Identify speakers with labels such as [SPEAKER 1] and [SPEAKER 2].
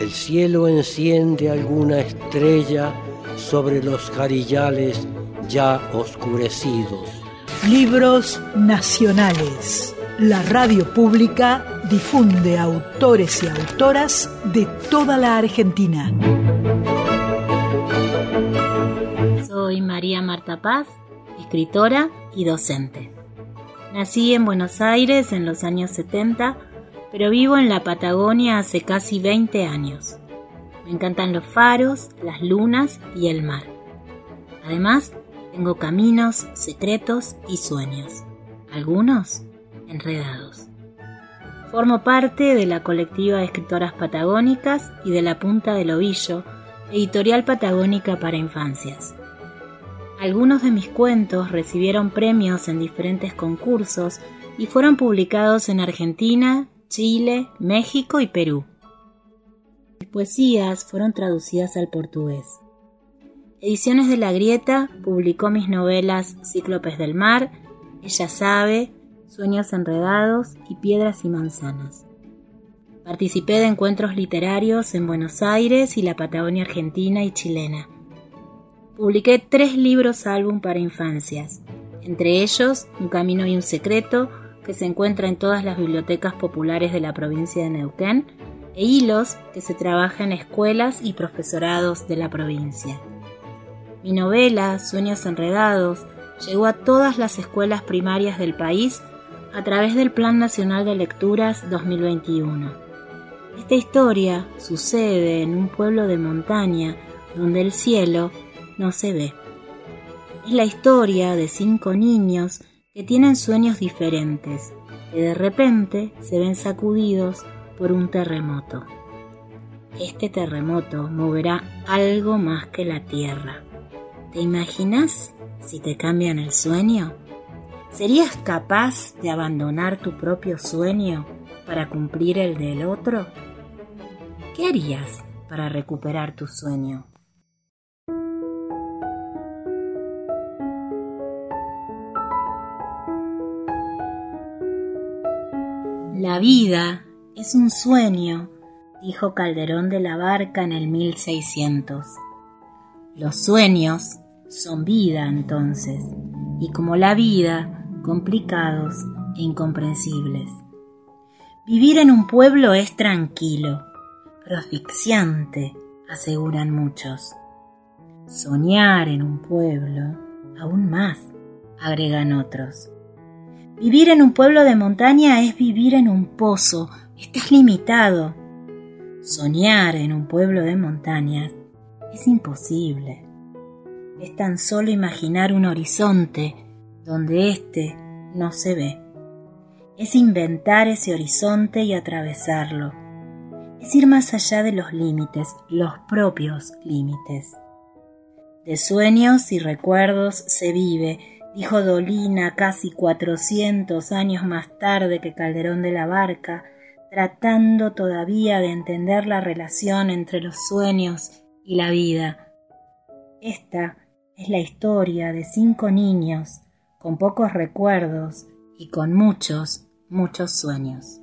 [SPEAKER 1] El cielo enciende alguna estrella sobre los jarillales ya oscurecidos.
[SPEAKER 2] Libros nacionales. La radio pública difunde autores y autoras de toda la Argentina.
[SPEAKER 3] Soy María Marta Paz, escritora y docente. Nací en Buenos Aires en los años 70, pero vivo en la Patagonia hace casi 20 años. Me encantan los faros, las lunas y el mar. Además, tengo caminos, secretos y sueños. Algunos enredados. Formo parte de la colectiva de escritoras patagónicas y de la Punta del Ovillo, editorial patagónica para infancias. Algunos de mis cuentos recibieron premios en diferentes concursos y fueron publicados en Argentina, Chile, México y Perú. Mis poesías fueron traducidas al portugués. Ediciones de la Grieta publicó mis novelas Cíclopes del Mar, Ella sabe, Sueños enredados y Piedras y manzanas. Participé de encuentros literarios en Buenos Aires y la Patagonia argentina y chilena. Publiqué tres libros álbum para infancias, entre ellos Un Camino y un Secreto, que se encuentra en todas las bibliotecas populares de la provincia de Neuquén, e Hilos, que se trabaja en escuelas y profesorados de la provincia. Mi novela, Sueños Enredados, llegó a todas las escuelas primarias del país a través del Plan Nacional de Lecturas 2021. Esta historia sucede en un pueblo de montaña donde el cielo no se ve. Es la historia de cinco niños que tienen sueños diferentes, que de repente se ven sacudidos por un terremoto. Este terremoto moverá algo más que la tierra. ¿Te imaginas si te cambian el sueño? ¿Serías capaz de abandonar tu propio sueño para cumplir el del otro? ¿Qué harías para recuperar tu sueño? La vida es un sueño, dijo Calderón de la Barca en el 1600. Los sueños son vida entonces, y como la vida, complicados e incomprensibles. Vivir en un pueblo es tranquilo, pero asfixiante, aseguran muchos. Soñar en un pueblo, aún más, agregan otros. Vivir en un pueblo de montaña es vivir en un pozo, estás limitado. Soñar en un pueblo de montaña es imposible. Es tan solo imaginar un horizonte donde éste no se ve. Es inventar ese horizonte y atravesarlo. Es ir más allá de los límites, los propios límites. De sueños y recuerdos se vive dijo Dolina casi cuatrocientos años más tarde que Calderón de la Barca, tratando todavía de entender la relación entre los sueños y la vida. Esta es la historia de cinco niños con pocos recuerdos y con muchos, muchos sueños.